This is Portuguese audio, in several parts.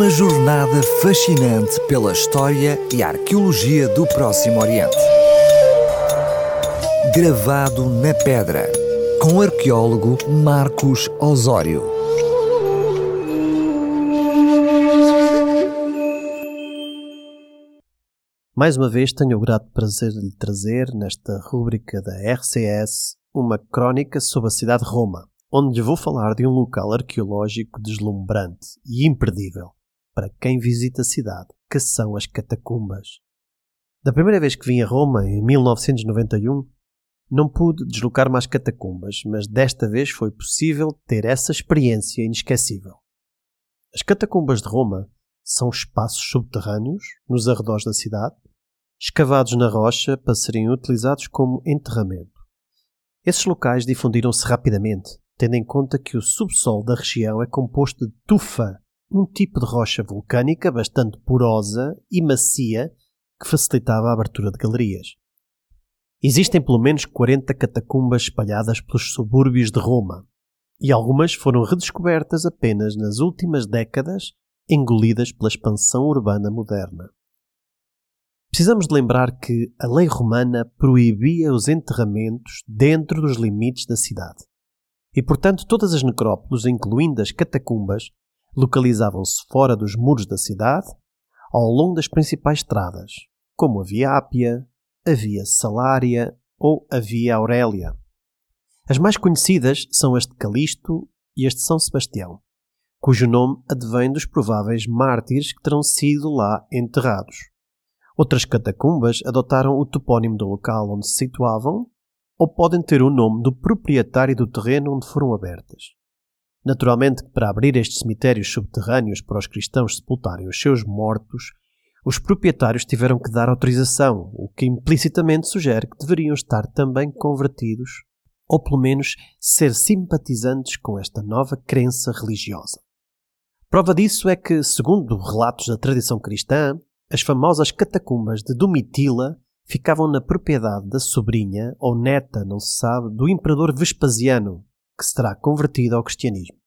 Uma jornada fascinante pela história e arqueologia do Próximo Oriente. Gravado na pedra, com o arqueólogo Marcos Osório. Mais uma vez tenho o grato prazer de lhe trazer, nesta rúbrica da RCS, uma crónica sobre a cidade de Roma, onde lhe vou falar de um local arqueológico deslumbrante e imperdível para quem visita a cidade, que são as catacumbas. Da primeira vez que vim a Roma, em 1991, não pude deslocar mais catacumbas, mas desta vez foi possível ter essa experiência inesquecível. As catacumbas de Roma são espaços subterrâneos nos arredores da cidade, escavados na rocha para serem utilizados como enterramento. Esses locais difundiram-se rapidamente, tendo em conta que o subsolo da região é composto de tufa, um tipo de rocha vulcânica bastante porosa e macia que facilitava a abertura de galerias. Existem pelo menos 40 catacumbas espalhadas pelos subúrbios de Roma, e algumas foram redescobertas apenas nas últimas décadas, engolidas pela expansão urbana moderna. Precisamos de lembrar que a lei romana proibia os enterramentos dentro dos limites da cidade. E, portanto, todas as necrópolis, incluindo as catacumbas, localizavam-se fora dos muros da cidade, ao longo das principais estradas, como a Via Ápia, a Via Salária ou a Via Aurélia. As mais conhecidas são as de Calisto e as de São Sebastião, cujo nome advém dos prováveis mártires que terão sido lá enterrados. Outras catacumbas adotaram o topónimo do local onde se situavam ou podem ter o nome do proprietário do terreno onde foram abertas. Naturalmente para abrir estes cemitérios subterrâneos para os cristãos sepultarem os seus mortos, os proprietários tiveram que dar autorização, o que implicitamente sugere que deveriam estar também convertidos, ou pelo menos ser simpatizantes com esta nova crença religiosa. Prova disso é que, segundo relatos da tradição cristã, as famosas catacumbas de Domitila ficavam na propriedade da sobrinha ou neta, não se sabe, do imperador Vespasiano, que se terá convertido ao cristianismo.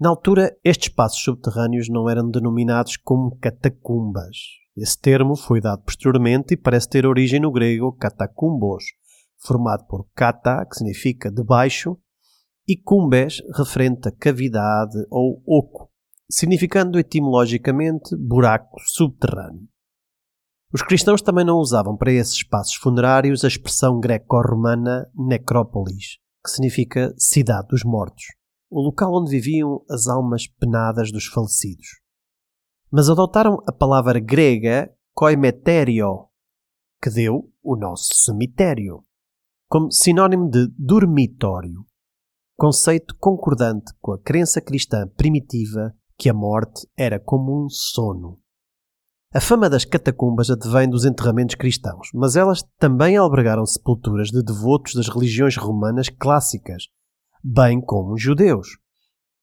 Na altura, estes espaços subterrâneos não eram denominados como catacumbas. Esse termo foi dado posteriormente e parece ter origem no grego catacumbos, formado por kata, que significa debaixo, e cumbes, referente a cavidade ou oco, significando etimologicamente buraco subterrâneo. Os cristãos também não usavam para esses espaços funerários a expressão greco-romana necrópolis, que significa cidade dos mortos, o local onde viviam as almas penadas dos falecidos. Mas adotaram a palavra grega koimeterio, que deu o nosso cemitério, como sinónimo de dormitório, conceito concordante com a crença cristã primitiva que a morte era como um sono. A fama das catacumbas advém dos enterramentos cristãos, mas elas também albergaram sepulturas de devotos das religiões romanas clássicas, bem como judeus.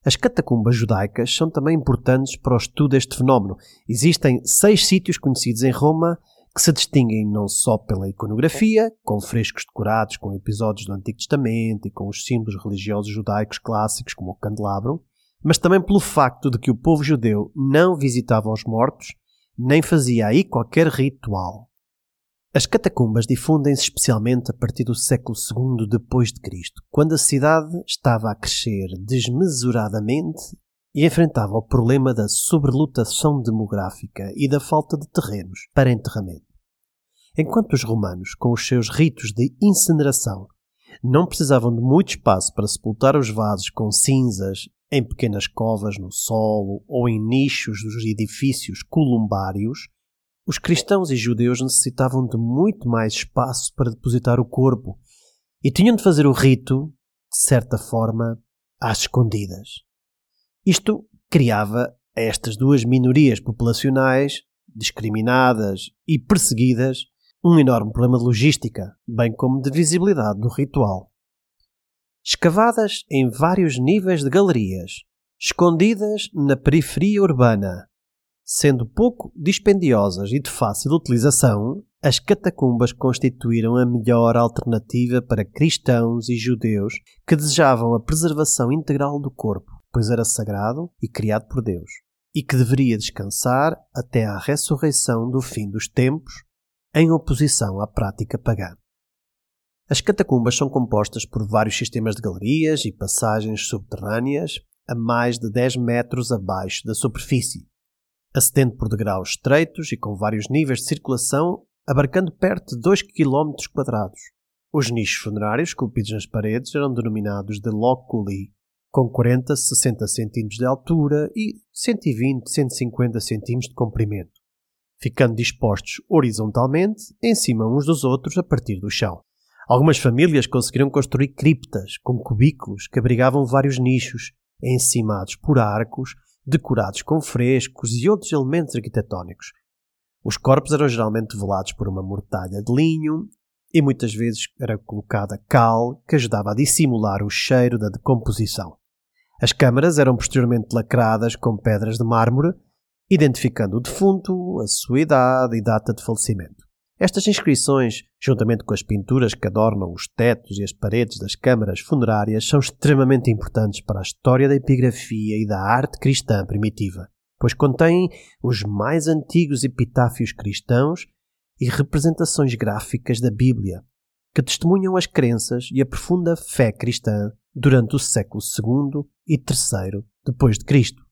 As catacumbas judaicas são também importantes para o estudo deste fenómeno. Existem seis sítios conhecidos em Roma que se distinguem não só pela iconografia, com frescos decorados com episódios do Antigo Testamento e com os símbolos religiosos judaicos clássicos, como o candelabro, mas também pelo facto de que o povo judeu não visitava os mortos nem fazia aí qualquer ritual. As catacumbas difundem-se especialmente a partir do século II depois de Cristo, quando a cidade estava a crescer desmesuradamente e enfrentava o problema da sobrelotação demográfica e da falta de terrenos para enterramento. Enquanto os romanos, com os seus ritos de incineração, não precisavam de muito espaço para sepultar os vasos com cinzas em pequenas covas no solo ou em nichos dos edifícios columbários, os cristãos e judeus necessitavam de muito mais espaço para depositar o corpo e tinham de fazer o rito, de certa forma, às escondidas. Isto criava a estas duas minorias populacionais, discriminadas e perseguidas, um enorme problema de logística, bem como de visibilidade do ritual escavadas em vários níveis de galerias, escondidas na periferia urbana. Sendo pouco dispendiosas e de fácil utilização, as catacumbas constituíram a melhor alternativa para cristãos e judeus que desejavam a preservação integral do corpo, pois era sagrado e criado por Deus. e que deveria descansar até à ressurreição do fim dos tempos, em oposição à prática pagã. As catacumbas são compostas por vários sistemas de galerias e passagens subterrâneas a mais de 10 metros abaixo da superfície, acedendo por degraus estreitos e com vários níveis de circulação, abarcando perto de 2 km. Os nichos funerários esculpidos nas paredes eram denominados de loculi, com 40 60 cm de altura e 120 150 cm de comprimento, ficando dispostos horizontalmente em cima uns dos outros a partir do chão. Algumas famílias conseguiram construir criptas com cubículos que abrigavam vários nichos, encimados por arcos, decorados com frescos e outros elementos arquitetónicos. Os corpos eram geralmente velados por uma mortalha de linho e muitas vezes era colocada cal que ajudava a dissimular o cheiro da decomposição. As câmaras eram posteriormente lacradas com pedras de mármore, identificando o defunto, a sua idade e data de falecimento. Estas inscrições, juntamente com as pinturas que adornam os tetos e as paredes das câmaras funerárias, são extremamente importantes para a história da epigrafia e da arte cristã primitiva, pois contêm os mais antigos epitáfios cristãos e representações gráficas da Bíblia, que testemunham as crenças e a profunda fé cristã durante o século II e III depois de Cristo.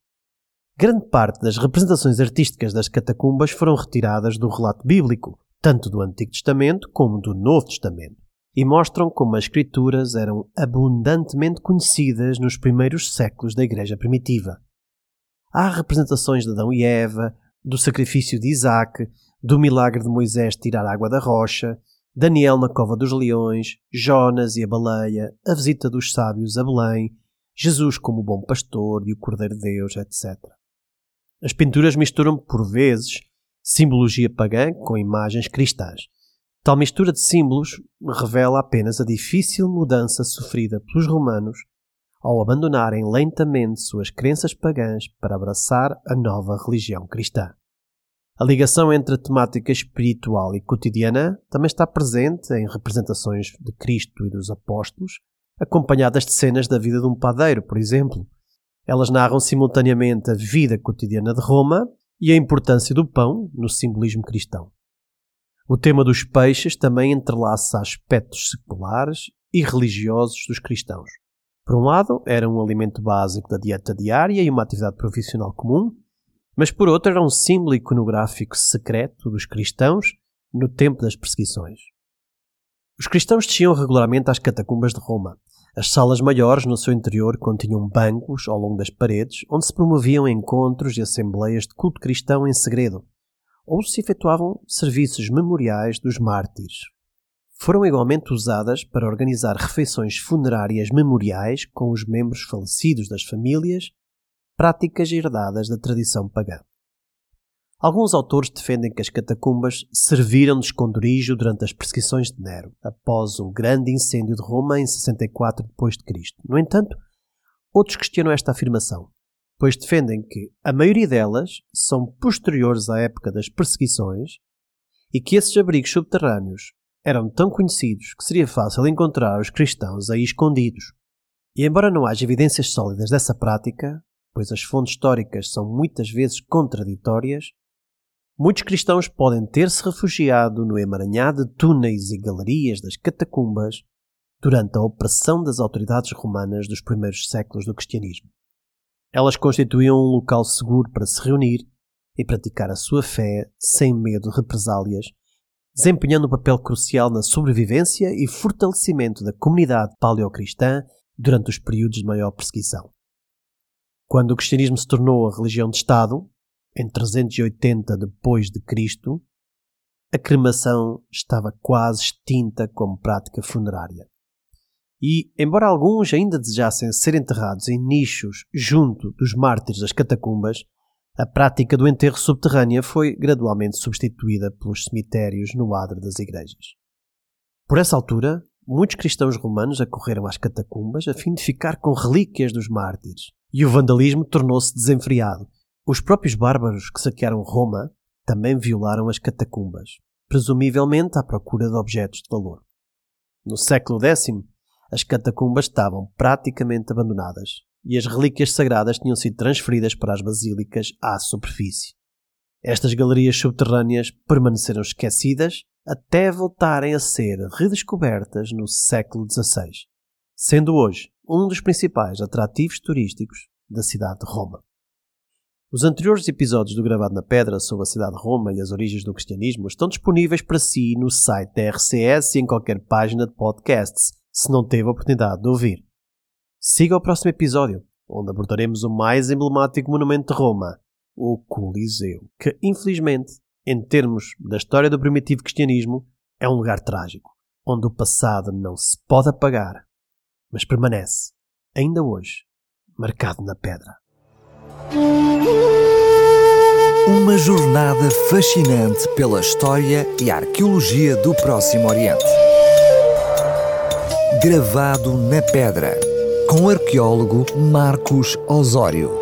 Grande parte das representações artísticas das catacumbas foram retiradas do relato bíblico, tanto do Antigo Testamento como do Novo Testamento, e mostram como as Escrituras eram abundantemente conhecidas nos primeiros séculos da Igreja primitiva. Há representações de Adão e Eva, do sacrifício de Isaac, do milagre de Moisés tirar água da rocha, Daniel na cova dos leões, Jonas e a baleia, a visita dos sábios a Belém, Jesus como o bom pastor e o Cordeiro de Deus, etc. As pinturas misturam por vezes simbologia pagã com imagens cristãs. Tal mistura de símbolos revela apenas a difícil mudança sofrida pelos romanos ao abandonarem lentamente suas crenças pagãs para abraçar a nova religião cristã. A ligação entre a temática espiritual e cotidiana também está presente em representações de Cristo e dos apóstolos, acompanhadas de cenas da vida de um padeiro, por exemplo. Elas narram simultaneamente a vida cotidiana de Roma e a importância do pão no simbolismo cristão. O tema dos peixes também entrelaça aspectos seculares e religiosos dos cristãos. Por um lado, era um alimento básico da dieta diária e uma atividade profissional comum, mas por outro, era um símbolo iconográfico secreto dos cristãos no tempo das perseguições. Os cristãos desciam regularmente às catacumbas de Roma, as salas maiores no seu interior continham bancos ao longo das paredes onde se promoviam encontros e assembleias de culto cristão em segredo, ou se efetuavam serviços memoriais dos mártires. Foram igualmente usadas para organizar refeições funerárias memoriais com os membros falecidos das famílias, práticas herdadas da tradição pagã. Alguns autores defendem que as catacumbas serviram de esconderijo durante as perseguições de Nero, após o grande incêndio de Roma em 64 d.C. No entanto, outros questionam esta afirmação, pois defendem que a maioria delas são posteriores à época das perseguições e que esses abrigos subterrâneos eram tão conhecidos que seria fácil encontrar os cristãos aí escondidos. E embora não haja evidências sólidas dessa prática, pois as fontes históricas são muitas vezes contraditórias, Muitos cristãos podem ter-se refugiado no emaranhado de túneis e galerias das catacumbas durante a opressão das autoridades romanas dos primeiros séculos do cristianismo. Elas constituíam um local seguro para se reunir e praticar a sua fé sem medo de represálias, desempenhando um papel crucial na sobrevivência e fortalecimento da comunidade paleocristã durante os períodos de maior perseguição. Quando o cristianismo se tornou a religião de Estado, em 380 depois de Cristo, a cremação estava quase extinta como prática funerária. E, embora alguns ainda desejassem ser enterrados em nichos junto dos mártires das catacumbas, a prática do enterro subterrâneo foi gradualmente substituída pelos cemitérios no adro das igrejas. Por essa altura, muitos cristãos romanos acorreram às catacumbas a fim de ficar com relíquias dos mártires, e o vandalismo tornou-se desenfreado, os próprios bárbaros que saquearam Roma também violaram as catacumbas, presumivelmente à procura de objetos de valor. No século X, as catacumbas estavam praticamente abandonadas e as relíquias sagradas tinham sido transferidas para as basílicas à superfície. Estas galerias subterrâneas permaneceram esquecidas até voltarem a ser redescobertas no século XVI, sendo hoje um dos principais atrativos turísticos da cidade de Roma. Os anteriores episódios do Gravado na Pedra sobre a cidade de Roma e as origens do cristianismo estão disponíveis para si no site da RCS e em qualquer página de podcasts, se não teve a oportunidade de ouvir. Siga o próximo episódio, onde abordaremos o mais emblemático monumento de Roma, o Coliseu, que infelizmente, em termos da história do primitivo cristianismo, é um lugar trágico, onde o passado não se pode apagar, mas permanece, ainda hoje, marcado na pedra. Uma jornada fascinante pela história e arqueologia do Próximo Oriente. Gravado na pedra, com o arqueólogo Marcos Osório.